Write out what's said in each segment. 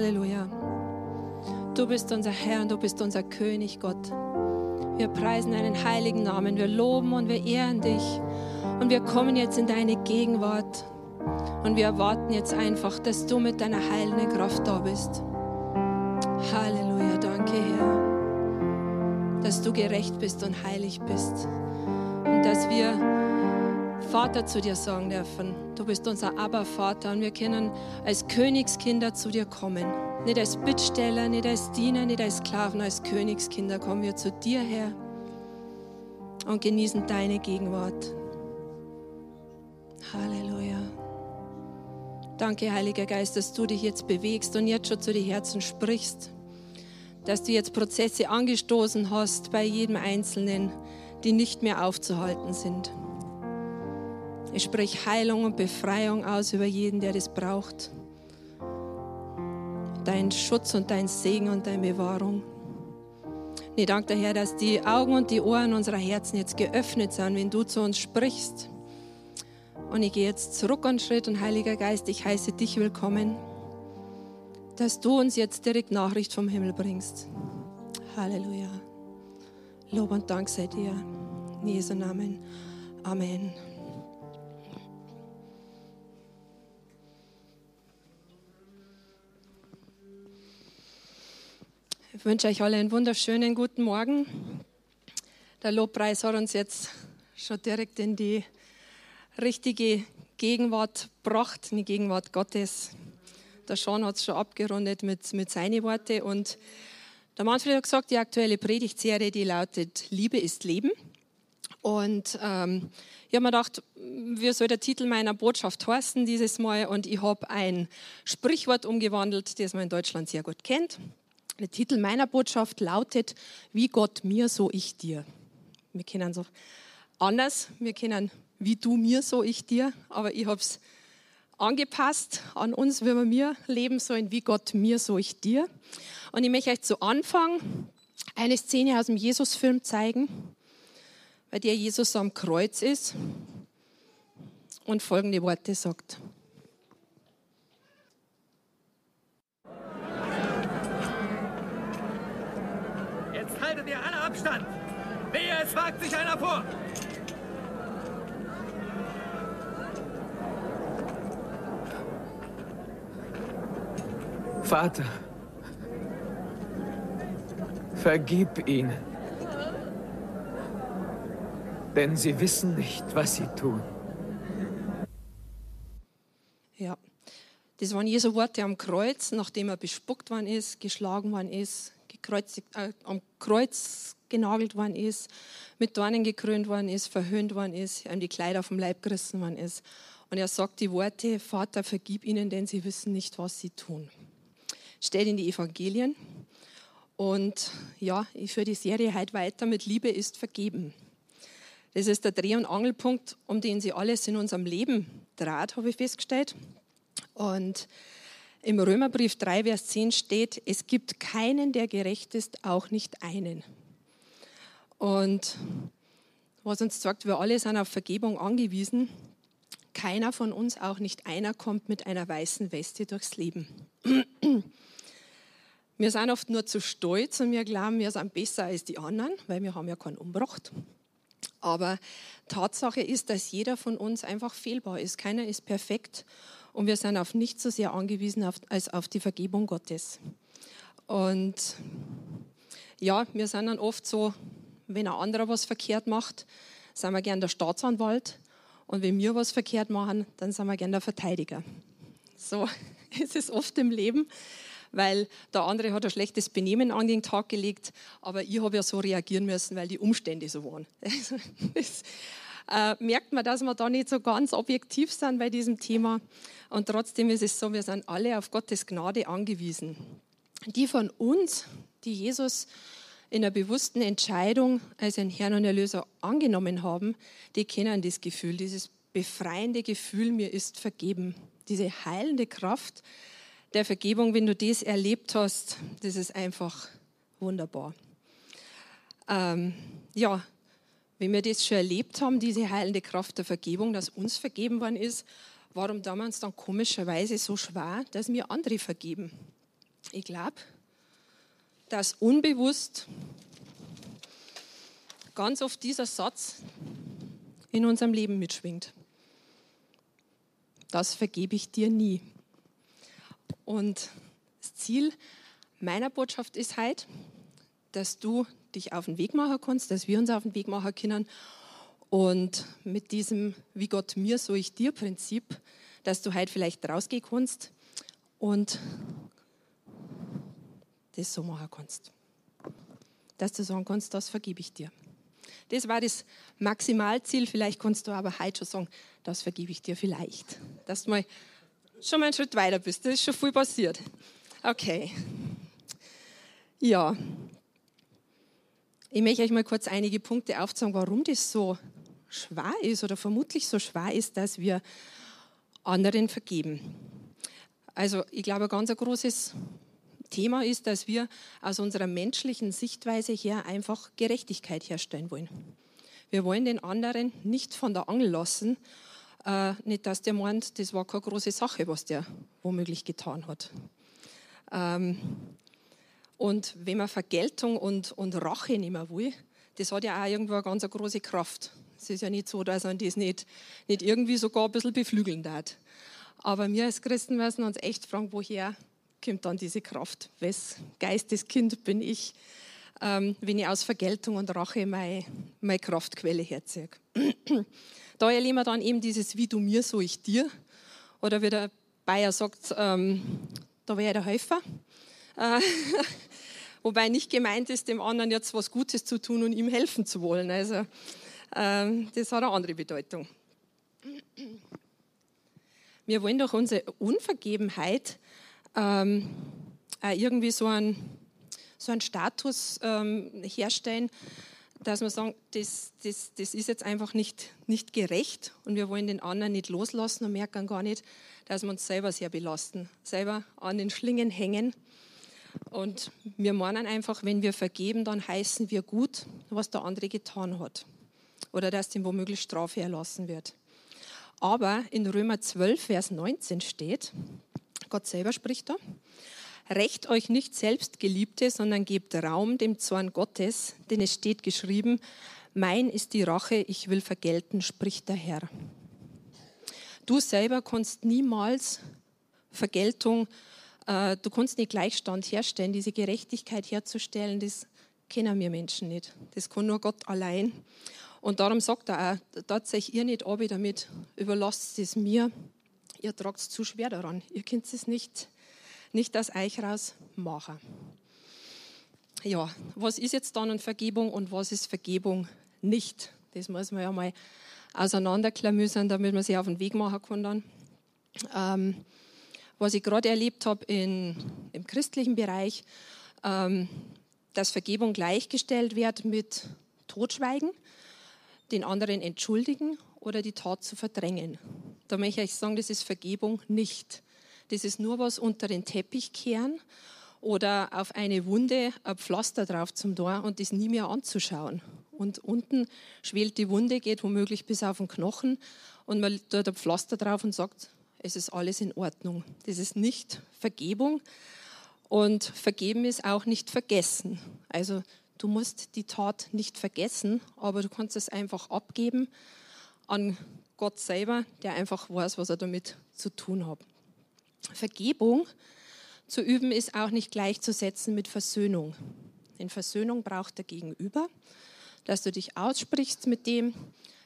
Halleluja. Du bist unser Herr und du bist unser König, Gott. Wir preisen deinen heiligen Namen, wir loben und wir ehren dich. Und wir kommen jetzt in deine Gegenwart. Und wir erwarten jetzt einfach, dass du mit deiner heilenden Kraft da bist. Halleluja, danke Herr, dass du gerecht bist und heilig bist. Und dass wir Vater zu dir sagen dürfen. Du bist unser Aber-Vater und wir können als Königskinder zu dir kommen. Nicht als Bittsteller, nicht als Diener, nicht als Sklaven, als Königskinder kommen wir zu dir her und genießen deine Gegenwart. Halleluja. Danke, Heiliger Geist, dass du dich jetzt bewegst und jetzt schon zu den Herzen sprichst. Dass du jetzt Prozesse angestoßen hast bei jedem Einzelnen, die nicht mehr aufzuhalten sind. Ich spreche Heilung und Befreiung aus über jeden, der das braucht dein Schutz und dein Segen und deine Bewahrung. Ich danke dir, Herr, dass die Augen und die Ohren unserer Herzen jetzt geöffnet sind, wenn du zu uns sprichst. Und ich gehe jetzt zurück einen Schritt und Heiliger Geist, ich heiße dich willkommen, dass du uns jetzt direkt Nachricht vom Himmel bringst. Halleluja. Lob und Dank sei dir. In Jesu Namen. Amen. Ich wünsche euch alle einen wunderschönen guten Morgen. Der Lobpreis hat uns jetzt schon direkt in die richtige Gegenwart gebracht, in die Gegenwart Gottes. Der Sean hat es schon abgerundet mit, mit seinen Worten. Und der Manfred hat gesagt, die aktuelle Predigtserie, die lautet Liebe ist Leben. Und ähm, ich habe mir gedacht, wie soll der Titel meiner Botschaft heißen dieses Mal? Und ich habe ein Sprichwort umgewandelt, das man in Deutschland sehr gut kennt. Der Titel meiner Botschaft lautet, wie Gott mir, so ich dir. Wir kennen so anders, wir kennen, wie du mir, so ich dir, aber ich habe es angepasst an uns, wie wir mir leben sollen, wie Gott mir, so ich dir. Und ich möchte euch zu Anfang eine Szene aus dem Jesus-Film zeigen, bei der Jesus am Kreuz ist und folgende Worte sagt. Abstand! Wehe, es wagt sich einer vor! Vater, vergib ihnen, denn sie wissen nicht, was sie tun. Ja, das waren Jesu Worte am Kreuz, nachdem er bespuckt worden ist, geschlagen worden ist, gekreuzigt, äh, am Kreuz genagelt worden ist, mit Dornen gekrönt worden ist, verhöhnt worden ist, ihm die Kleider vom Leib gerissen worden ist. Und er sagt die Worte, Vater, vergib ihnen, denn sie wissen nicht, was sie tun. Steht in die Evangelien. Und ja, ich führe die Serie heute weiter mit Liebe ist vergeben. Das ist der Dreh- und Angelpunkt, um den sie alles in unserem Leben dreht, habe ich festgestellt. Und im Römerbrief 3, Vers 10 steht, es gibt keinen, der gerecht ist, auch nicht einen. Und was uns sagt, wir alle sind auf Vergebung angewiesen. Keiner von uns, auch nicht einer, kommt mit einer weißen Weste durchs Leben. Wir sind oft nur zu stolz und wir glauben, wir sind besser als die anderen, weil wir haben ja keinen umgebracht. Aber Tatsache ist, dass jeder von uns einfach fehlbar ist. Keiner ist perfekt und wir sind auf nichts so sehr angewiesen als auf die Vergebung Gottes. Und ja, wir sind dann oft so, wenn ein anderer was verkehrt macht, sind wir gern der Staatsanwalt. Und wenn wir was verkehrt machen, dann sind wir gern der Verteidiger. So ist es oft im Leben, weil der andere hat ein schlechtes Benehmen an den Tag gelegt, aber ich habe ja so reagieren müssen, weil die Umstände so waren. das, äh, merkt man, dass wir da nicht so ganz objektiv sind bei diesem Thema. Und trotzdem ist es so, wir sind alle auf Gottes Gnade angewiesen. Die von uns, die Jesus in einer bewussten Entscheidung als ein Herrn und Erlöser angenommen haben, die kennen das Gefühl, dieses befreiende Gefühl, mir ist vergeben. Diese heilende Kraft der Vergebung, wenn du das erlebt hast, das ist einfach wunderbar. Ähm, ja, wenn wir das schon erlebt haben, diese heilende Kraft der Vergebung, dass uns vergeben worden ist, warum damals dann komischerweise so schwer, dass wir andere vergeben? Ich glaube, dass unbewusst ganz oft dieser Satz in unserem Leben mitschwingt. Das vergebe ich dir nie. Und das Ziel meiner Botschaft ist halt, dass du dich auf den Weg machen kannst, dass wir uns auf den Weg machen können und mit diesem Wie Gott mir, so ich dir Prinzip, dass du halt vielleicht rausgehen kannst und das so machen kannst. Dass du sagen kannst, das vergebe ich dir. Das war das Maximalziel. Vielleicht kannst du aber heute schon sagen, das vergebe ich dir vielleicht. Dass du mal schon mal einen Schritt weiter bist. Das ist schon viel passiert. Okay. Ja. Ich möchte euch mal kurz einige Punkte aufzeigen, warum das so schwer ist oder vermutlich so schwer ist, dass wir anderen vergeben. Also ich glaube, ein ganz großes Thema ist, dass wir aus unserer menschlichen Sichtweise her einfach Gerechtigkeit herstellen wollen. Wir wollen den anderen nicht von der Angel lassen, äh, nicht, dass der meint, das war keine große Sache, was der womöglich getan hat. Ähm, und wenn man Vergeltung und, und Rache nicht mehr will, das hat ja auch irgendwo eine ganz große Kraft. Es ist ja nicht so, dass man das nicht, nicht irgendwie sogar ein bisschen beflügeln darf. Aber wir als Christen müssen uns echt fragen, woher kommt dann diese Kraft? Wes Geisteskind bin ich, ähm, wenn ich aus Vergeltung und Rache meine, meine Kraftquelle herziehe? da erleben wir dann eben dieses Wie du mir, so ich dir. Oder wie der Bayer sagt, ähm, da wäre der Helfer. Äh, wobei nicht gemeint ist, dem anderen jetzt was Gutes zu tun und ihm helfen zu wollen. Also ähm, das hat eine andere Bedeutung. Wir wollen durch unsere Unvergebenheit ähm, irgendwie so einen, so einen Status ähm, herstellen, dass wir sagen, das, das, das ist jetzt einfach nicht, nicht gerecht und wir wollen den anderen nicht loslassen und merken gar nicht, dass wir uns selber sehr belasten, selber an den Schlingen hängen. Und wir meinen einfach, wenn wir vergeben, dann heißen wir gut, was der andere getan hat oder dass dem womöglich Strafe erlassen wird. Aber in Römer 12, Vers 19 steht, Gott selber spricht da, Recht euch nicht selbst, Geliebte, sondern gebt Raum dem Zorn Gottes, denn es steht geschrieben, mein ist die Rache, ich will vergelten, spricht der Herr. Du selber kannst niemals Vergeltung, äh, du kannst nicht Gleichstand herstellen, diese Gerechtigkeit herzustellen, das kennen wir Menschen nicht. Das kann nur Gott allein. Und darum sagt er auch, seid ihr nicht ab damit, überlasst es mir, ihr tragt es zu schwer daran, ihr könnt es nicht, nicht aus euch raus machen. Ja, was ist jetzt dann eine Vergebung und was ist Vergebung nicht? Das muss man ja mal auseinanderklamüsern, damit man sich auf den Weg machen kann dann. Ähm, was ich gerade erlebt habe im christlichen Bereich, ähm, dass Vergebung gleichgestellt wird mit Totschweigen den anderen entschuldigen oder die Tat zu verdrängen. Da möchte ich sagen, das ist Vergebung nicht. Das ist nur was unter den Teppich kehren oder auf eine Wunde ein Pflaster drauf zum Tor und das nie mehr anzuschauen. Und unten schwelt die Wunde, geht womöglich bis auf den Knochen und man tut ein Pflaster drauf und sagt, es ist alles in Ordnung. Das ist nicht Vergebung und vergeben ist auch nicht vergessen. Also Du musst die Tat nicht vergessen, aber du kannst es einfach abgeben an Gott selber, der einfach weiß, was er damit zu tun hat. Vergebung zu üben ist auch nicht gleichzusetzen mit Versöhnung. Denn Versöhnung braucht der Gegenüber, dass du dich aussprichst mit dem.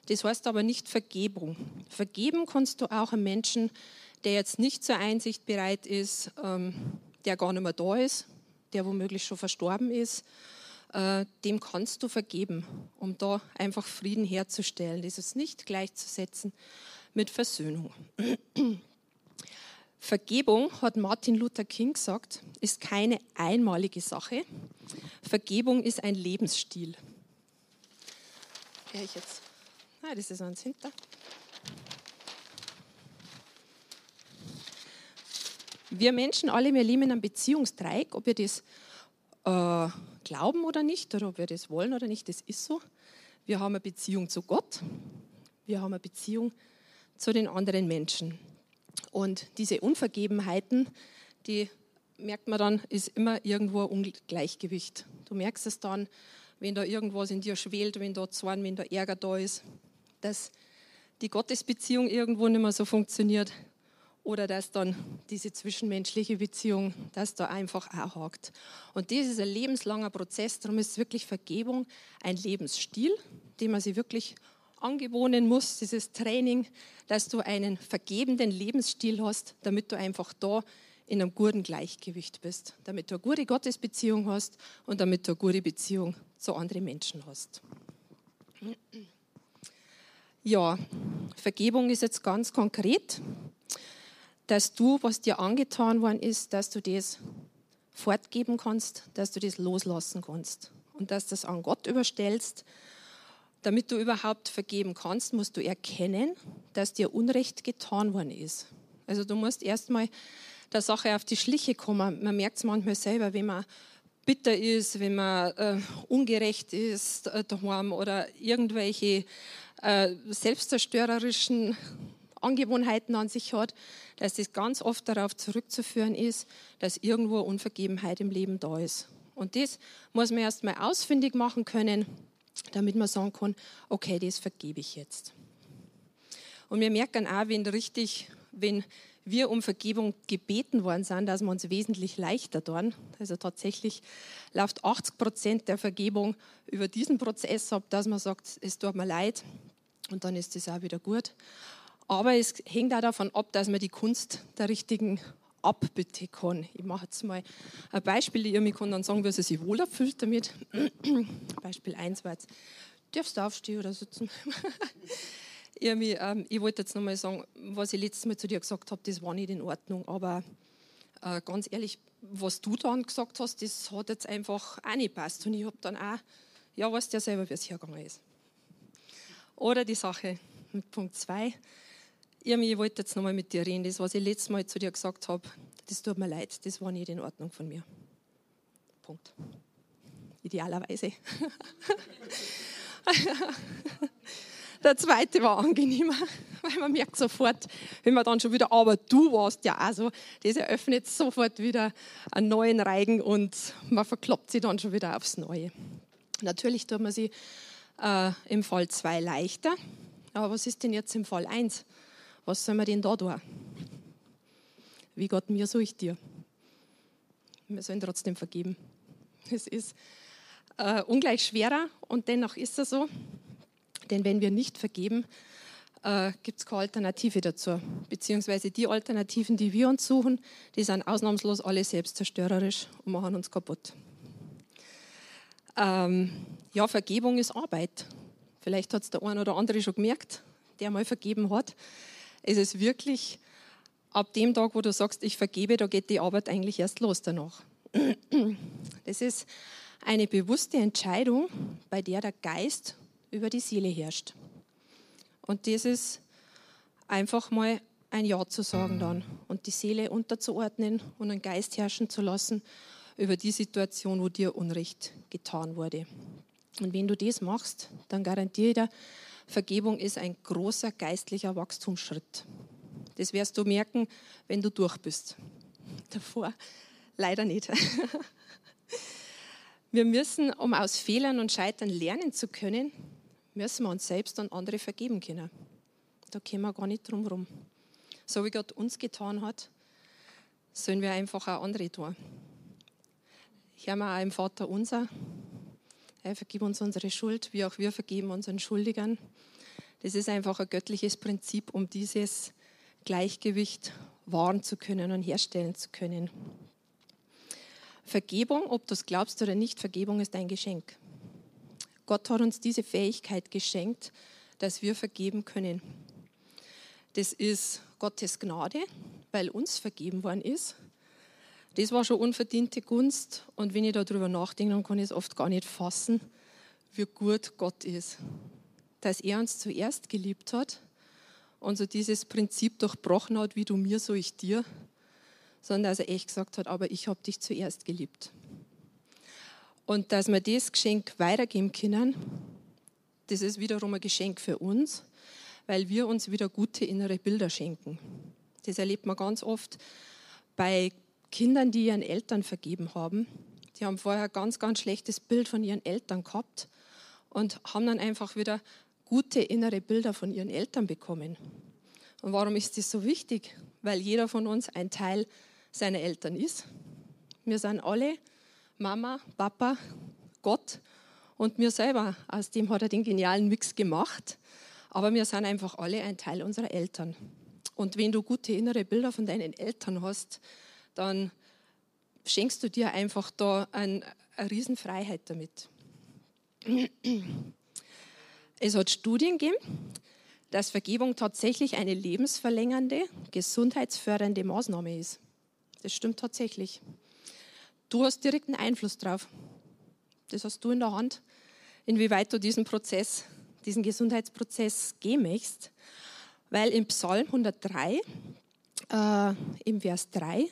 Das heißt aber nicht Vergebung. Vergeben kannst du auch einem Menschen, der jetzt nicht zur Einsicht bereit ist, ähm, der gar nicht mehr da ist, der womöglich schon verstorben ist äh, dem kannst du vergeben, um da einfach Frieden herzustellen. Das ist nicht gleichzusetzen mit Versöhnung. Vergebung, hat Martin Luther King gesagt, ist keine einmalige Sache. Vergebung ist ein Lebensstil. ich jetzt? Ah, das ist eins hinter. Wir Menschen alle, wir leben in einem Beziehungsdreieck, ob ihr das äh, glauben oder nicht, oder ob wir das wollen oder nicht, das ist so. Wir haben eine Beziehung zu Gott, wir haben eine Beziehung zu den anderen Menschen. Und diese Unvergebenheiten, die merkt man dann, ist immer irgendwo ein Ungleichgewicht. Du merkst es dann, wenn da irgendwas in dir schwelt, wenn da Zorn, wenn da Ärger da ist, dass die Gottesbeziehung irgendwo nicht mehr so funktioniert oder dass dann diese zwischenmenschliche Beziehung, dass da einfach auch hakt. Und das ist ein lebenslanger Prozess, darum ist wirklich Vergebung ein Lebensstil, den man sich wirklich angewohnen muss, dieses Training, dass du einen vergebenden Lebensstil hast, damit du einfach da in einem guten Gleichgewicht bist, damit du eine gute Gottesbeziehung hast und damit du eine gute Beziehung zu anderen Menschen hast. Ja, Vergebung ist jetzt ganz konkret, dass du, was dir angetan worden ist, dass du das fortgeben kannst, dass du das loslassen kannst und dass das an Gott überstellst. Damit du überhaupt vergeben kannst, musst du erkennen, dass dir Unrecht getan worden ist. Also du musst erstmal der Sache auf die Schliche kommen. Man merkt es manchmal selber, wenn man bitter ist, wenn man äh, ungerecht ist äh, daheim oder irgendwelche äh, selbstzerstörerischen Angewohnheiten an sich hat, dass das ganz oft darauf zurückzuführen ist, dass irgendwo Unvergebenheit im Leben da ist. Und das muss man erst mal ausfindig machen können, damit man sagen kann, okay, das vergebe ich jetzt. Und wir merken auch, wenn richtig, wenn wir um Vergebung gebeten worden sind, dass wir uns wesentlich leichter tun. Also tatsächlich läuft 80 Prozent der Vergebung über diesen Prozess ab, dass man sagt, es tut mir leid und dann ist es auch wieder gut. Aber es hängt auch davon ab, dass man die Kunst der richtigen Abbitte kann. Ich mache jetzt mal ein Beispiel, ihr mir kann dann sagen, wie sie sich wohler fühlt damit. Beispiel 1 war jetzt, darfst du aufstehen oder sitzen? ich, ähm, ich wollte jetzt nochmal sagen, was ich letztes Mal zu dir gesagt habe, das war nicht in Ordnung. Aber äh, ganz ehrlich, was du dann gesagt hast, das hat jetzt einfach auch nicht passt. Und ich habe dann auch, ja, weißt ja selber, wie es hergegangen ist. Oder die Sache mit Punkt 2. Ich wollte jetzt nochmal mit dir reden. Das, was ich letztes Mal zu dir gesagt habe, das tut mir leid, das war nicht in Ordnung von mir. Punkt. Idealerweise. Der zweite war angenehmer, weil man merkt sofort, wenn man dann schon wieder, aber du warst ja also, das eröffnet sofort wieder einen neuen Reigen und man verkloppt sich dann schon wieder aufs Neue. Natürlich tut man sich äh, im Fall 2 leichter, aber was ist denn jetzt im Fall 1? Was soll man denn da tun? Wie Gott mir, so ich dir. Wir sollen trotzdem vergeben. Es ist äh, ungleich schwerer und dennoch ist es so. Denn wenn wir nicht vergeben, äh, gibt es keine Alternative dazu. Beziehungsweise die Alternativen, die wir uns suchen, die sind ausnahmslos alle selbstzerstörerisch und machen uns kaputt. Ähm, ja, Vergebung ist Arbeit. Vielleicht hat es der eine oder andere schon gemerkt, der mal vergeben hat. Es ist wirklich ab dem Tag, wo du sagst, ich vergebe, da geht die Arbeit eigentlich erst los danach. Das ist eine bewusste Entscheidung, bei der der Geist über die Seele herrscht. Und das ist einfach mal ein Ja zu sagen dann und die Seele unterzuordnen und den Geist herrschen zu lassen über die Situation, wo dir Unrecht getan wurde. Und wenn du das machst, dann garantiere ich dir, Vergebung ist ein großer geistlicher Wachstumsschritt. Das wirst du merken, wenn du durch bist. Davor leider nicht. Wir müssen, um aus Fehlern und Scheitern lernen zu können, müssen wir uns selbst und andere vergeben können. Da kommen wir gar nicht drum herum. So wie Gott uns getan hat, sollen wir einfach auch andere tun. Hören wir auch im Vater unser. Er vergib uns unsere Schuld, wie auch wir vergeben unseren Schuldigern. Das ist einfach ein göttliches Prinzip, um dieses Gleichgewicht wahren zu können und herstellen zu können. Vergebung, ob du es glaubst oder nicht, Vergebung ist ein Geschenk. Gott hat uns diese Fähigkeit geschenkt, dass wir vergeben können. Das ist Gottes Gnade, weil uns vergeben worden ist. Das war schon unverdiente Gunst. Und wenn ich darüber nachdenke, dann kann ich es oft gar nicht fassen, wie gut Gott ist. Dass er uns zuerst geliebt hat und so dieses Prinzip durchbrochen hat, wie du mir, so ich dir, sondern dass er echt gesagt hat, aber ich habe dich zuerst geliebt. Und dass wir das Geschenk weitergeben können, das ist wiederum ein Geschenk für uns, weil wir uns wieder gute innere Bilder schenken. Das erlebt man ganz oft bei Kindern, die ihren Eltern vergeben haben. Die haben vorher ein ganz, ganz schlechtes Bild von ihren Eltern gehabt und haben dann einfach wieder gute innere Bilder von ihren Eltern bekommen. Und warum ist das so wichtig? Weil jeder von uns ein Teil seiner Eltern ist. Wir sind alle Mama, Papa, Gott und mir selber. Aus dem hat er den genialen Mix gemacht. Aber wir sind einfach alle ein Teil unserer Eltern. Und wenn du gute innere Bilder von deinen Eltern hast, dann schenkst du dir einfach da ein, eine Riesenfreiheit damit. Es hat Studien gegeben, dass Vergebung tatsächlich eine lebensverlängernde, gesundheitsfördernde Maßnahme ist. Das stimmt tatsächlich. Du hast direkten Einfluss drauf. Das hast du in der Hand, inwieweit du diesen Prozess, diesen Gesundheitsprozess gehen möchtest. Weil im Psalm 103, äh, im Vers 3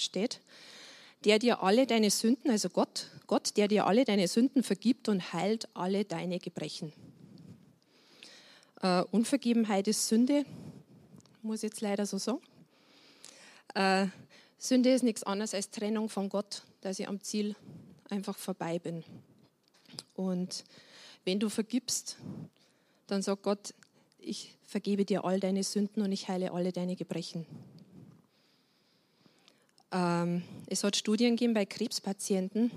steht, der dir alle deine Sünden, also Gott, Gott, der dir alle deine Sünden vergibt und heilt alle deine Gebrechen. Äh, Unvergebenheit ist Sünde, muss ich jetzt leider so sagen. Äh, Sünde ist nichts anderes als Trennung von Gott, dass ich am Ziel einfach vorbei bin. Und wenn du vergibst, dann sagt Gott, ich vergebe dir all deine Sünden und ich heile alle deine Gebrechen. Ähm, es hat Studien gegeben bei Krebspatienten,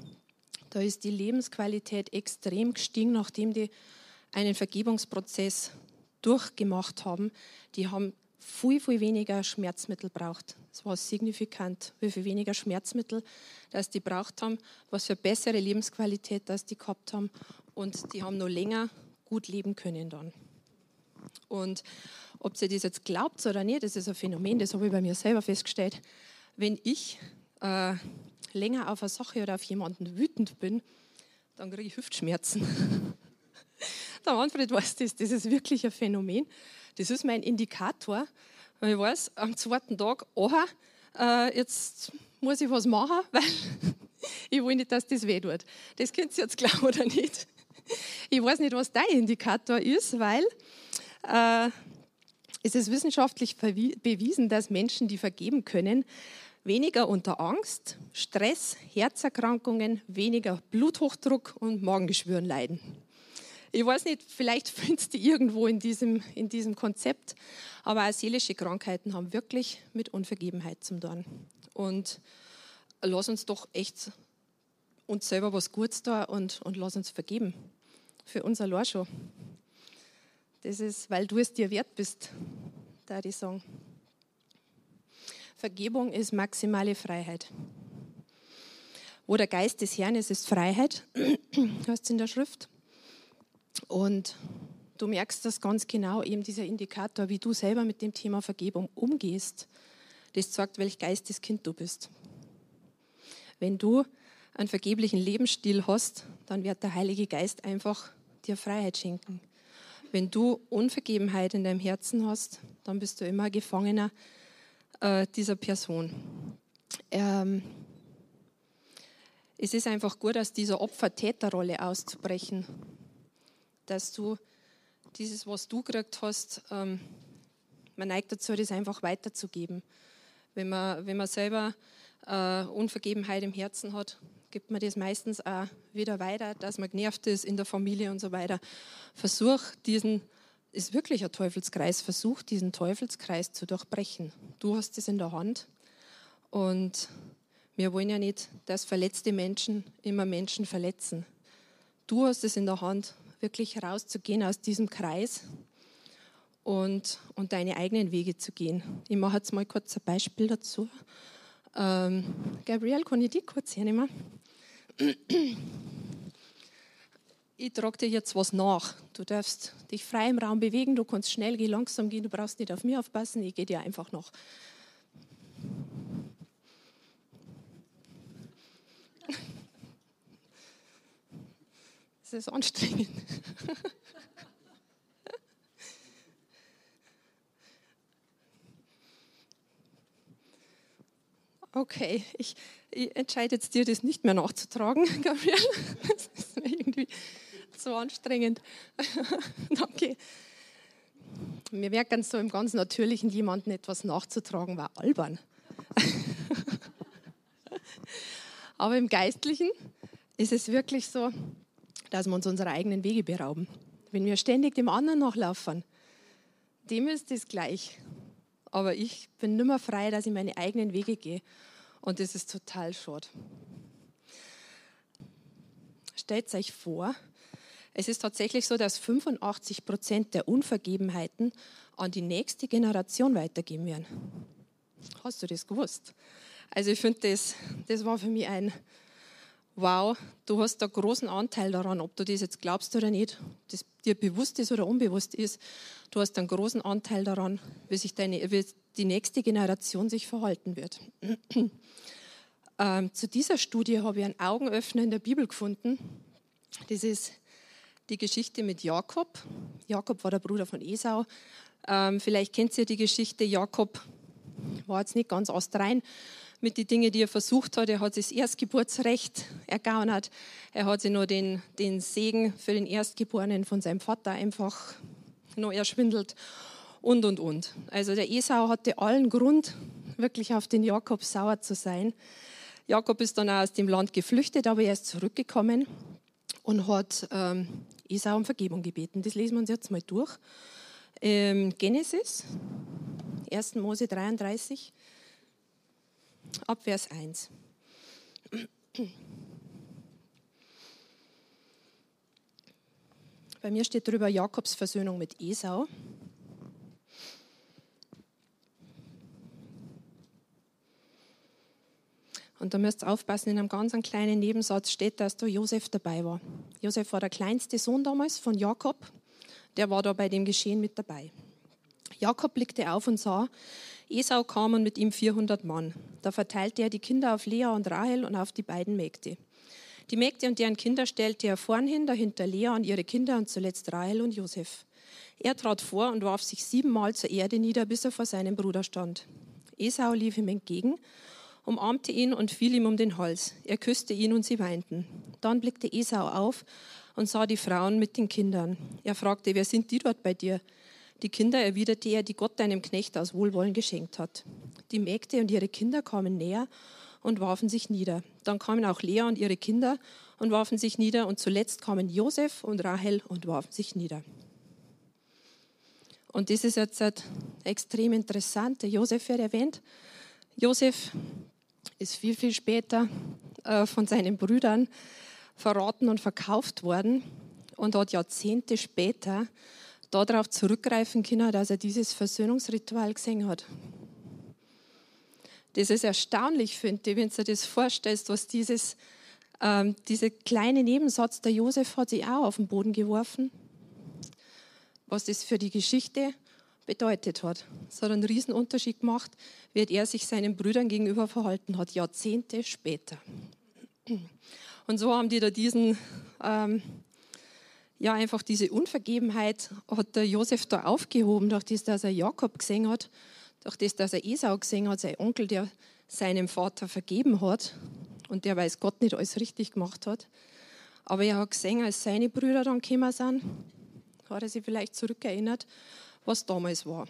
da ist die Lebensqualität extrem gestiegen, nachdem die einen Vergebungsprozess durchgemacht haben. Die haben viel, viel weniger Schmerzmittel braucht. Es war signifikant, wie viel weniger Schmerzmittel das die braucht haben, was für bessere Lebensqualität das die gehabt haben und die haben noch länger gut leben können dann. Und ob sie das jetzt glaubt oder nicht, das ist ein Phänomen, das habe ich bei mir selber festgestellt wenn ich äh, länger auf eine Sache oder auf jemanden wütend bin, dann kriege ich Hüftschmerzen. Der Manfred weiß das, das ist wirklich ein Phänomen. Das ist mein Indikator. Ich weiß, am zweiten Tag, aha, äh, jetzt muss ich was machen, weil ich will nicht, dass das weh tut. Das könnt ihr jetzt glauben oder nicht. Ich weiß nicht, was dein Indikator ist, weil äh, es ist wissenschaftlich bewiesen, dass Menschen, die vergeben können, weniger unter Angst, Stress, Herzerkrankungen, weniger Bluthochdruck und Magengeschwüren leiden. Ich weiß nicht, vielleicht findest du irgendwo in diesem, in diesem Konzept, aber auch seelische Krankheiten haben wirklich mit Unvergebenheit zum tun. Und lass uns doch echt uns selber was Gutes da und, und lass uns vergeben. Für unser schon. Das ist, weil du es dir wert bist, da die sagen. Vergebung ist maximale Freiheit. Wo der Geist des Herrn ist, ist Freiheit, hast du in der Schrift. Und du merkst das ganz genau, eben dieser Indikator, wie du selber mit dem Thema Vergebung umgehst. Das zeigt, welch Geisteskind du bist. Wenn du einen vergeblichen Lebensstil hast, dann wird der Heilige Geist einfach dir Freiheit schenken. Wenn du Unvergebenheit in deinem Herzen hast, dann bist du immer Gefangener äh, dieser Person. Ähm, es ist einfach gut, aus dieser Opfer-Täter-Rolle auszubrechen, dass du dieses, was du gekriegt hast, ähm, man neigt dazu, das einfach weiterzugeben. Wenn man, wenn man selber äh, Unvergebenheit im Herzen hat, gibt man das meistens auch wieder weiter, dass man genervt ist in der Familie und so weiter. Versuch diesen ist wirklich ein Teufelskreis. Versuch diesen Teufelskreis zu durchbrechen. Du hast es in der Hand und wir wollen ja nicht, dass verletzte Menschen immer Menschen verletzen. Du hast es in der Hand, wirklich rauszugehen aus diesem Kreis und, und deine eigenen Wege zu gehen. Ich mache jetzt mal kurz ein Beispiel dazu. Ähm, Gabriel, kann ich dich kurz hernehmen? Ich trage dir jetzt was nach. Du darfst dich frei im Raum bewegen, du kannst schnell gehen, langsam gehen, du brauchst nicht auf mich aufpassen, ich gehe dir einfach nach. Das ist anstrengend. Okay, ich, ich entscheide jetzt dir, das nicht mehr nachzutragen, Gabriel. Das ist irgendwie so anstrengend. Danke. Mir wäre ganz so im ganz Natürlichen jemandem etwas nachzutragen, war albern. Aber im Geistlichen ist es wirklich so, dass wir uns unsere eigenen Wege berauben. Wenn wir ständig dem anderen nachlaufen, dem ist es gleich. Aber ich bin nimmer frei, dass ich meine eigenen Wege gehe. Und das ist total schade. Stellt euch vor, es ist tatsächlich so, dass 85 Prozent der Unvergebenheiten an die nächste Generation weitergeben werden. Hast du das gewusst? Also ich finde, das, das war für mich ein Wow, du hast da großen Anteil daran, ob du das jetzt glaubst oder nicht, das dir bewusst ist oder unbewusst ist. Du hast einen großen Anteil daran, wie, sich deine, wie die nächste Generation sich verhalten wird. ähm, zu dieser Studie habe ich einen Augenöffner in der Bibel gefunden. Das ist die Geschichte mit Jakob. Jakob war der Bruder von Esau. Ähm, vielleicht kennt ihr die Geschichte. Jakob war jetzt nicht ganz astrein mit den Dingen, die er versucht hat. Er hat sich das Erstgeburtsrecht ergaunert. Er hat sich nur den, den Segen für den Erstgeborenen von seinem Vater einfach nur erschwindelt und, und, und. Also der Esau hatte allen Grund, wirklich auf den Jakob sauer zu sein. Jakob ist dann auch aus dem Land geflüchtet, aber er ist zurückgekommen und hat ähm, Esau um Vergebung gebeten. Das lesen wir uns jetzt mal durch. Ähm, Genesis, 1. Mose 33 ab Vers 1. Bei mir steht drüber Jakobs Versöhnung mit Esau. Und da müsst ihr aufpassen, in einem ganz kleinen Nebensatz steht, dass da Josef dabei war. Josef war der kleinste Sohn damals von Jakob. Der war da bei dem Geschehen mit dabei. Jakob blickte auf und sah, Esau kam und mit ihm 400 Mann. Da verteilte er die Kinder auf Lea und Rahel und auf die beiden Mägde. Die Mägde und deren Kinder stellte er vorn hin, dahinter Lea und ihre Kinder und zuletzt Rahel und Josef. Er trat vor und warf sich siebenmal zur Erde nieder, bis er vor seinem Bruder stand. Esau lief ihm entgegen, umarmte ihn und fiel ihm um den Hals. Er küsste ihn und sie weinten. Dann blickte Esau auf und sah die Frauen mit den Kindern. Er fragte, wer sind die dort bei dir? Die Kinder erwiderte er, die Gott deinem Knecht aus Wohlwollen geschenkt hat. Die Mägde und ihre Kinder kamen näher und warfen sich nieder. Dann kamen auch Lea und ihre Kinder und warfen sich nieder. Und zuletzt kamen Josef und Rahel und warfen sich nieder. Und das ist jetzt extrem interessant. Der Josef wird erwähnt. Josef ist viel, viel später äh, von seinen Brüdern verraten und verkauft worden und hat Jahrzehnte später darauf zurückgreifen können, dass er dieses Versöhnungsritual gesehen hat. Das ist erstaunlich, finde ich, wenn du dir das vorstellst, was dieses, ähm, dieser kleine Nebensatz, der Josef hat sich auch auf den Boden geworfen, was das für die Geschichte bedeutet hat. Es hat einen riesen Unterschied gemacht, wie er sich seinen Brüdern gegenüber verhalten hat, Jahrzehnte später. Und so haben die da diesen ähm, ja, einfach diese Unvergebenheit hat der Josef da aufgehoben, durch das, dass er Jakob gesehen hat, durch das, dass er Esau gesehen hat, sein Onkel, der seinem Vater vergeben hat und der weiß Gott nicht alles richtig gemacht hat. Aber er hat gesehen, als seine Brüder dann gekommen sind, hat er sich vielleicht zurückerinnert, was damals war.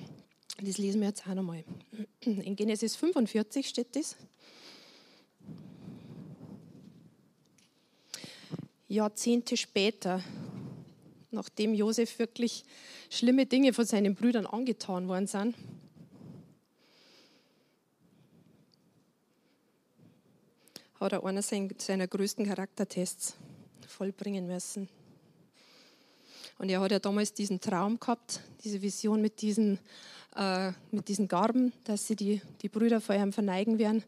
Das lesen wir jetzt auch nochmal. In Genesis 45 steht das. Jahrzehnte später nachdem Josef wirklich schlimme Dinge von seinen Brüdern angetan worden sind. Hat er einer seiner größten Charaktertests vollbringen müssen. Und er hat ja damals diesen Traum gehabt, diese Vision mit diesen, äh, mit diesen Garben, dass sie die, die Brüder vor ihm verneigen werden.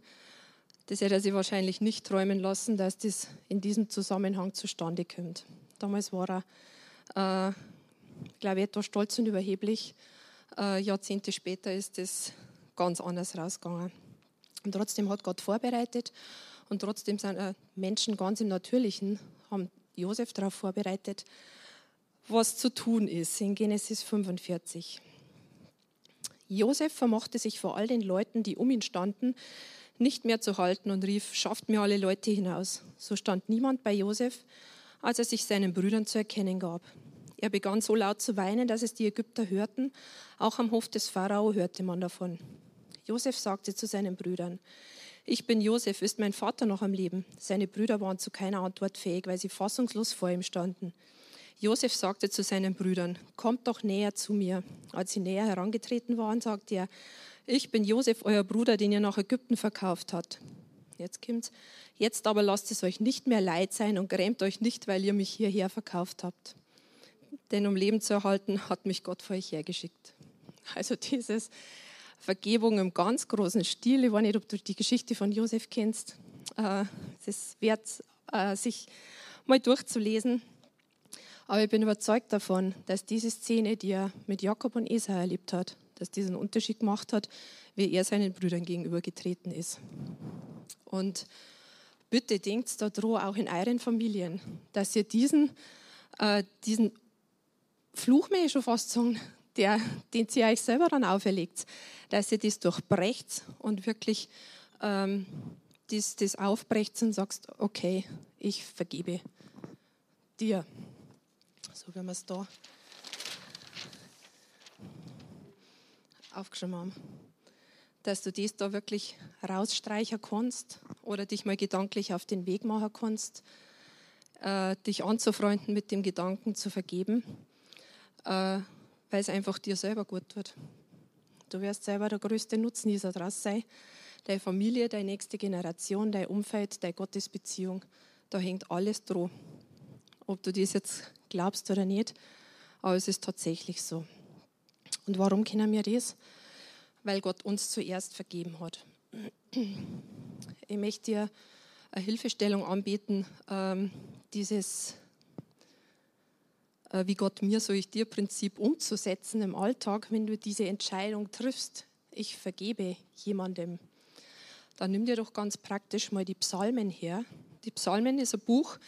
Das hätte er sich wahrscheinlich nicht träumen lassen, dass das in diesem Zusammenhang zustande kommt. Damals war er äh, glaube ich, etwas stolz und überheblich. Äh, Jahrzehnte später ist es ganz anders rausgegangen. Und trotzdem hat Gott vorbereitet und trotzdem sind äh, Menschen ganz im Natürlichen, haben Josef darauf vorbereitet, was zu tun ist in Genesis 45. Josef vermochte sich vor all den Leuten, die um ihn standen, nicht mehr zu halten und rief, schafft mir alle Leute hinaus. So stand niemand bei Josef, als er sich seinen Brüdern zu erkennen gab. Er begann so laut zu weinen, dass es die Ägypter hörten. Auch am Hof des Pharao hörte man davon. Josef sagte zu seinen Brüdern, Ich bin Josef, ist mein Vater noch am Leben? Seine Brüder waren zu keiner Antwort fähig, weil sie fassungslos vor ihm standen. Josef sagte zu seinen Brüdern, kommt doch näher zu mir. Als sie näher herangetreten waren, sagte er, ich bin Josef, euer Bruder, den ihr nach Ägypten verkauft habt. Jetzt kommt's. Jetzt aber lasst es euch nicht mehr leid sein und grämt euch nicht, weil ihr mich hierher verkauft habt. Denn um Leben zu erhalten, hat mich Gott vor euch hergeschickt. Also dieses Vergebung im ganz großen Stil. Ich weiß nicht, ob du die Geschichte von Josef kennst. Äh, es ist wert, äh, sich mal durchzulesen. Aber ich bin überzeugt davon, dass diese Szene, die er mit Jakob und Esau erlebt hat, dass diesen Unterschied gemacht hat, wie er seinen Brüdern gegenüber getreten ist. Und bitte denkt daran, auch in euren Familien, dass ihr diesen, äh, diesen Fluch, mehr schon fast sagen, der, den ihr euch selber dann auferlegt, dass ihr das durchbrecht und wirklich ähm, das, das aufbrecht und sagst, okay, ich vergebe dir. So, wenn wir es da aufgeschrieben haben, dass du das da wirklich rausstreichen kannst oder dich mal gedanklich auf den Weg machen kannst, äh, dich anzufreunden mit dem Gedanken zu vergeben, äh, weil es einfach dir selber gut tut. Du wirst selber der größte Nutznießer daraus sein. Deine Familie, deine nächste Generation, dein Umfeld, deine Gottesbeziehung, da hängt alles dran. Ob du das jetzt glaubst oder nicht, aber es ist tatsächlich so. Und warum kennen wir das? Weil Gott uns zuerst vergeben hat. Ich möchte dir eine Hilfestellung anbieten, ähm, dieses äh, wie Gott mir, so ich dir Prinzip umzusetzen im Alltag, wenn du diese Entscheidung triffst, ich vergebe jemandem. Dann nimm dir doch ganz praktisch mal die Psalmen her. Die Psalmen ist ein Buch,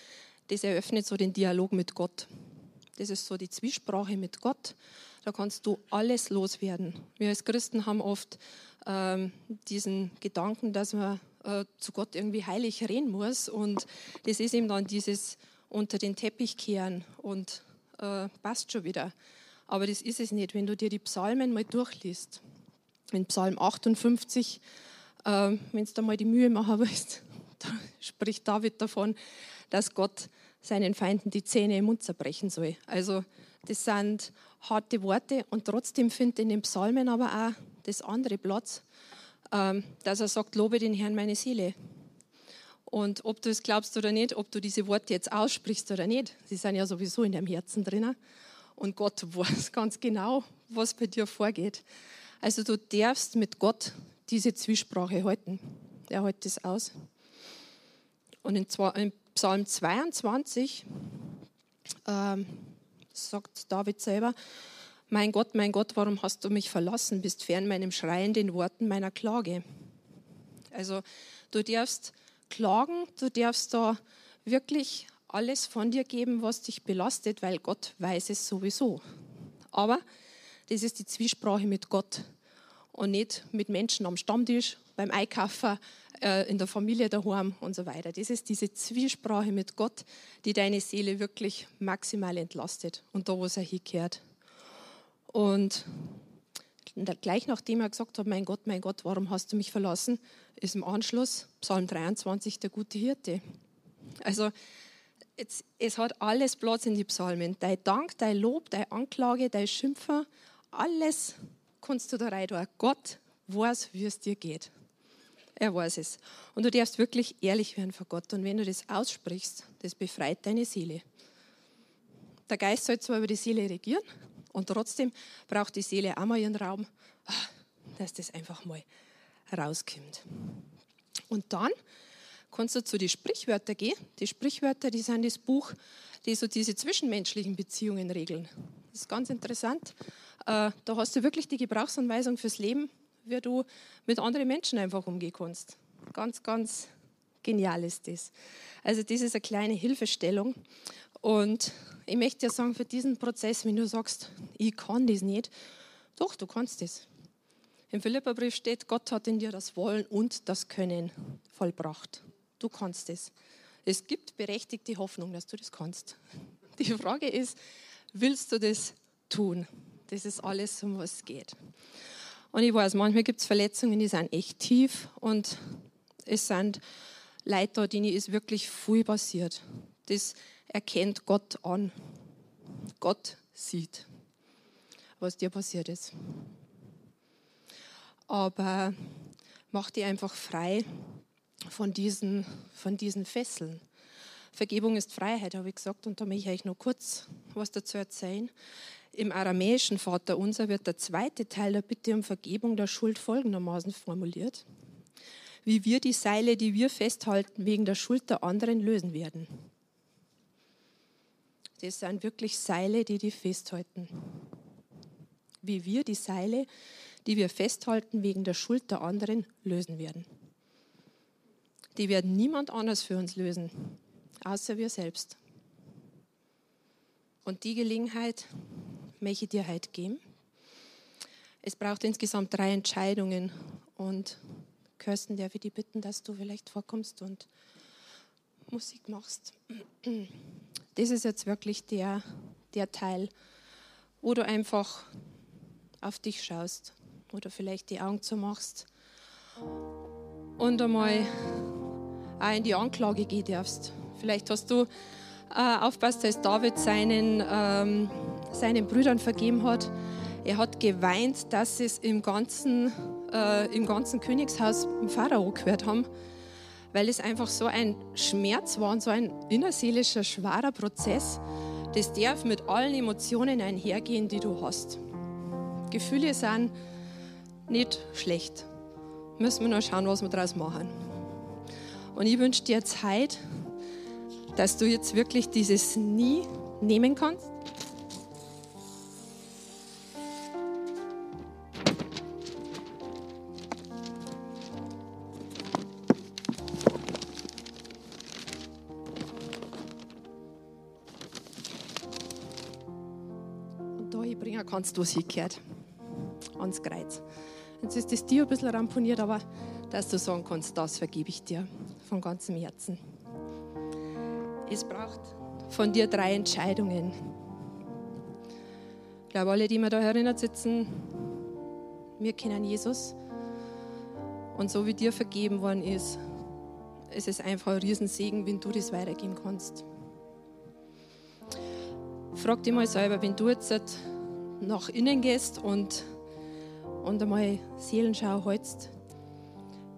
das eröffnet so den Dialog mit Gott. Das ist so die Zwiesprache mit Gott. Da kannst du alles loswerden. Wir als Christen haben oft ähm, diesen Gedanken, dass man äh, zu Gott irgendwie heilig reden muss. Und das ist eben dann dieses unter den Teppich kehren und äh, passt schon wieder. Aber das ist es nicht, wenn du dir die Psalmen mal durchliest. In Psalm 58, äh, wenn du da mal die Mühe machen willst, da spricht David davon, dass Gott seinen Feinden die Zähne im Mund zerbrechen soll. Also das sind harte Worte und trotzdem findet in den Psalmen aber auch das andere Platz, ähm, dass er sagt, lobe den Herrn meine Seele. Und ob du es glaubst oder nicht, ob du diese Worte jetzt aussprichst oder nicht, sie sind ja sowieso in deinem Herzen drin. Und Gott weiß ganz genau, was bei dir vorgeht. Also du darfst mit Gott diese Zwiesprache halten. Er hält das aus. Und in, Psalm 22 ähm, sagt David selber, mein Gott, mein Gott, warum hast du mich verlassen? Bist fern meinem Schreien, den Worten meiner Klage. Also du darfst klagen, du darfst da wirklich alles von dir geben, was dich belastet, weil Gott weiß es sowieso. Aber das ist die Zwiesprache mit Gott und nicht mit Menschen am Stammtisch, beim Einkaufen, äh, in der Familie daheim und so weiter. Das ist diese Zwiesprache mit Gott, die deine Seele wirklich maximal entlastet und da, wo es hingehört. Und gleich nachdem er gesagt hat, mein Gott, mein Gott, warum hast du mich verlassen, ist im Anschluss Psalm 23 der gute Hirte. Also es, es hat alles Platz in die Psalmen. Dein Dank, dein Lob, deine Anklage, dein Schimpfer, alles kannst du da rein tun. Gott weiß, wie es dir geht. Er weiß es. Und du darfst wirklich ehrlich werden vor Gott. Und wenn du das aussprichst, das befreit deine Seele. Der Geist soll zwar über die Seele regieren, und trotzdem braucht die Seele auch mal ihren Raum, ah, dass das einfach mal rauskommt. Und dann kannst du zu den Sprichwörtern gehen. Die Sprichwörter, die sind das Buch, die so diese zwischenmenschlichen Beziehungen regeln. Das ist ganz interessant. Äh, da hast du wirklich die Gebrauchsanweisung fürs Leben, wie du mit anderen Menschen einfach umgehen kannst. Ganz, ganz genial ist das. Also das ist eine kleine Hilfestellung. Und ich möchte dir sagen, für diesen Prozess, wenn du sagst, ich kann das nicht, doch, du kannst es. Im Philipperbrief steht, Gott hat in dir das Wollen und das Können vollbracht. Du kannst es. Es gibt berechtigte Hoffnung, dass du das kannst. Die Frage ist, willst du das tun? Das ist alles, um was es geht. Und ich weiß, manchmal gibt es Verletzungen, die sind echt tief und es sind Leute da, denen ist wirklich viel passiert. Das erkennt Gott an. Gott sieht, was dir passiert ist. Aber mach dich einfach frei von diesen, von diesen Fesseln. Vergebung ist Freiheit, habe ich gesagt, und da möchte ich euch noch kurz was dazu erzählen. Im aramäischen Vater unser wird der zweite Teil der Bitte um Vergebung der Schuld folgendermaßen formuliert. Wie wir die Seile, die wir festhalten, wegen der Schuld der anderen lösen werden. Das sind wirklich Seile, die die festhalten. Wie wir die Seile, die wir festhalten, wegen der Schuld der anderen lösen werden. Die werden niemand anders für uns lösen, außer wir selbst. Und die Gelegenheit möchte ich dir heute geben. Es braucht insgesamt drei Entscheidungen und Kirsten, darf ich dich bitten, dass du vielleicht vorkommst und Musik machst. Das ist jetzt wirklich der, der Teil, wo du einfach auf dich schaust oder vielleicht die Augen zumachst und einmal auch in die Anklage gehen darfst. Vielleicht hast du äh, aufpasst, als David seinen, ähm, seinen Brüdern vergeben hat. Er hat geweint, dass sie es im ganzen, äh, im ganzen Königshaus im Pharao gehört haben, weil es einfach so ein Schmerz war und so ein innerseelischer, schwerer Prozess. Das darf mit allen Emotionen einhergehen, die du hast. Gefühle sind nicht schlecht. Müssen wir noch schauen, was wir daraus machen. Und ich wünsche dir Zeit, dass du jetzt wirklich dieses Nie nehmen kannst. Da bringen kannst du es hingehört. Ans Kreuz. Jetzt ist das dir ein bisschen ramponiert, aber dass du sagen kannst, das vergebe ich dir von ganzem Herzen. Es braucht von dir drei Entscheidungen. Ich glaube, alle, die mir da erinnert sitzen, wir kennen Jesus. Und so wie dir vergeben worden ist, es ist einfach ein Riesensegen, wenn du das weitergeben kannst. Frag dich mal selber, wenn du jetzt nach innen gehst und, und einmal Seelenschau hältst,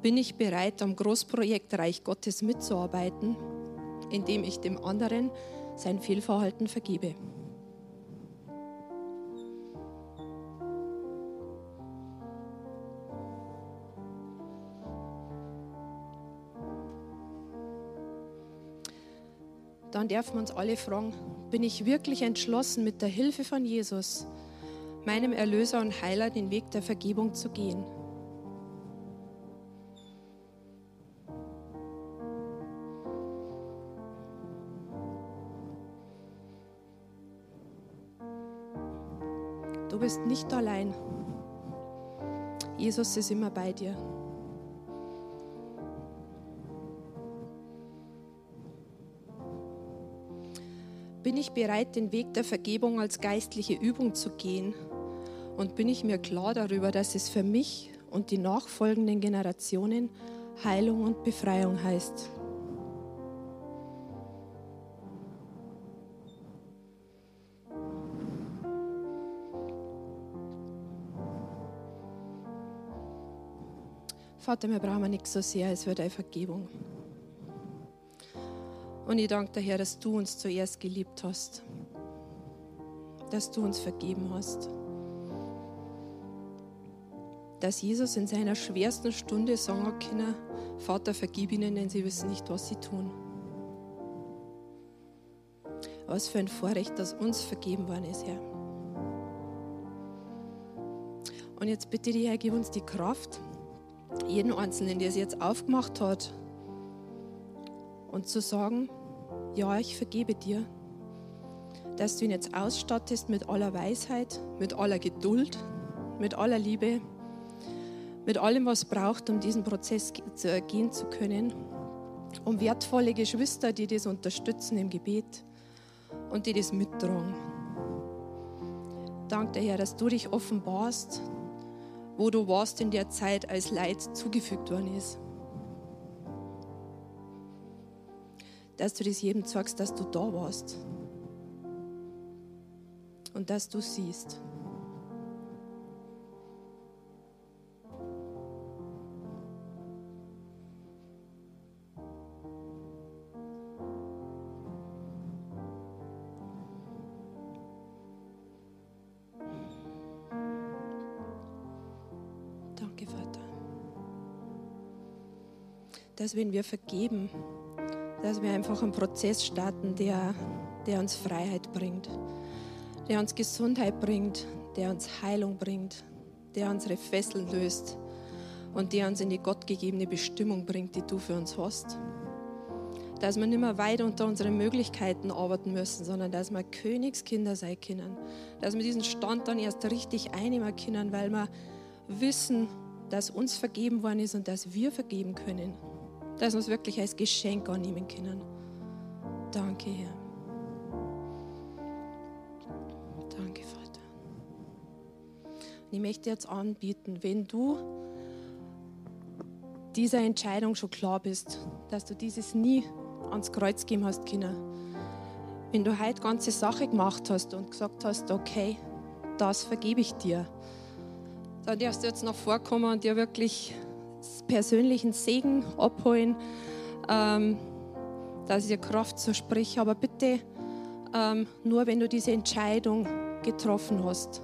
bin ich bereit, am Großprojekt Reich Gottes mitzuarbeiten? indem ich dem anderen sein Fehlverhalten vergebe. Dann dürfen wir uns alle fragen, bin ich wirklich entschlossen, mit der Hilfe von Jesus, meinem Erlöser und Heiler, den Weg der Vergebung zu gehen? Du bist nicht allein. Jesus ist immer bei dir. Bin ich bereit, den Weg der Vergebung als geistliche Übung zu gehen? Und bin ich mir klar darüber, dass es für mich und die nachfolgenden Generationen Heilung und Befreiung heißt? Vater, wir brauchen nichts so sehr als für deine Vergebung. Und ich danke dir, Herr, dass du uns zuerst geliebt hast, dass du uns vergeben hast, dass Jesus in seiner schwersten Stunde sagen kann, Vater, vergib ihnen, denn sie wissen nicht, was sie tun. Was für ein Vorrecht, dass uns vergeben worden ist, Herr. Und jetzt bitte dich, Herr, gib uns die Kraft, jeden Einzelnen, der es jetzt aufgemacht hat, und zu sagen, ja, ich vergebe dir, dass du ihn jetzt ausstattest mit aller Weisheit, mit aller Geduld, mit aller Liebe, mit allem, was braucht, um diesen Prozess gehen zu können, um wertvolle Geschwister, die das unterstützen im Gebet und die das mittragen. Danke, Herr, dass du dich offenbarst wo du warst in der Zeit, als Leid zugefügt worden ist. dass du das jedem zeigst, dass du da warst und dass du siehst. Dass wenn wir vergeben, dass wir einfach einen Prozess starten, der, der uns Freiheit bringt, der uns Gesundheit bringt, der uns Heilung bringt, der unsere Fesseln löst und der uns in die gottgegebene Bestimmung bringt, die du für uns hast. Dass wir nicht mehr weit unter unseren Möglichkeiten arbeiten müssen, sondern dass wir Königskinder sein können. Dass wir diesen Stand dann erst richtig einnehmen können, weil wir wissen, dass uns vergeben worden ist und dass wir vergeben können. Dass wir es wirklich als Geschenk annehmen können. Danke, Herr. Danke, Vater. Und ich möchte jetzt anbieten, wenn du dieser Entscheidung schon klar bist, dass du dieses nie ans Kreuz geben hast können. Wenn du heute ganze Sache gemacht hast und gesagt hast, okay, das vergebe ich dir, dann darfst du jetzt noch vorkommen und dir wirklich persönlichen Segen abholen, ähm, dass ich dir Kraft so spreche. Aber bitte ähm, nur, wenn du diese Entscheidung getroffen hast.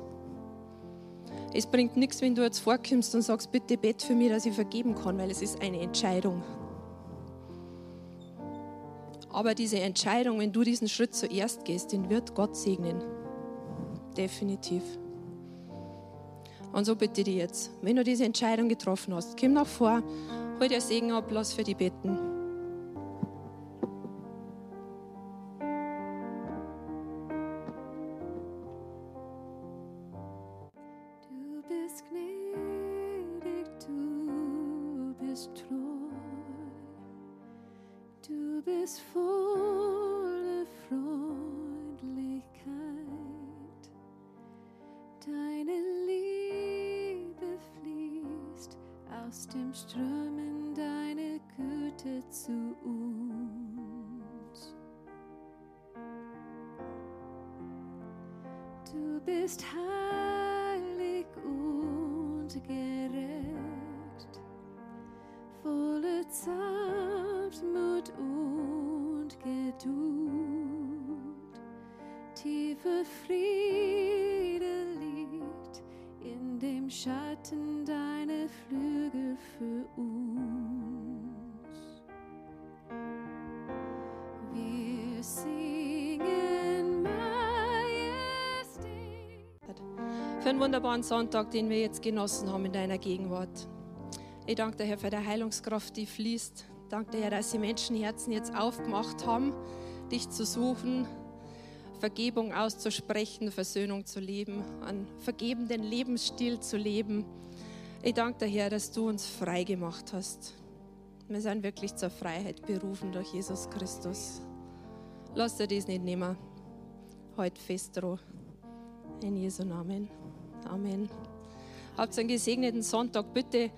Es bringt nichts, wenn du jetzt vorkommst und sagst, bitte bet für mich, dass ich vergeben kann, weil es ist eine Entscheidung. Aber diese Entscheidung, wenn du diesen Schritt zuerst gehst, den wird Gott segnen. Definitiv. Und so bitte ich jetzt, wenn du diese Entscheidung getroffen hast, komm nach vor, hol dir Segen ab, lass für die beten. Voller Sanftmut und Geduld. Tiefer Friede liegt in dem Schatten deiner Flügel für uns. Wir singen Majestät. Für einen wunderbaren Sonntag, den wir jetzt genossen haben in deiner Gegenwart. Ich danke dir, Herr, für die Heilungskraft, die fließt. Ich danke dir, Herr, dass die Menschenherzen jetzt aufgemacht haben, dich zu suchen, Vergebung auszusprechen, Versöhnung zu leben, einen vergebenden Lebensstil zu leben. Ich danke dir, Herr, dass du uns frei gemacht hast. Wir sind wirklich zur Freiheit berufen durch Jesus Christus. Lass dir das nicht nehmen. Heute fest dran. In Jesu Namen. Amen. Habt einen gesegneten Sonntag. Bitte,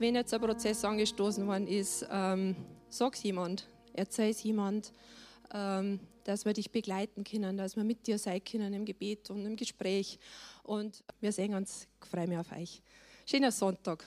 wenn jetzt ein Prozess angestoßen worden ist, ähm, sag's jemand, erzähl es jemand, ähm, dass wir dich begleiten können, dass wir mit dir sein können im Gebet und im Gespräch. Und wir sehen uns. Ich freue mich auf euch. Schöner Sonntag.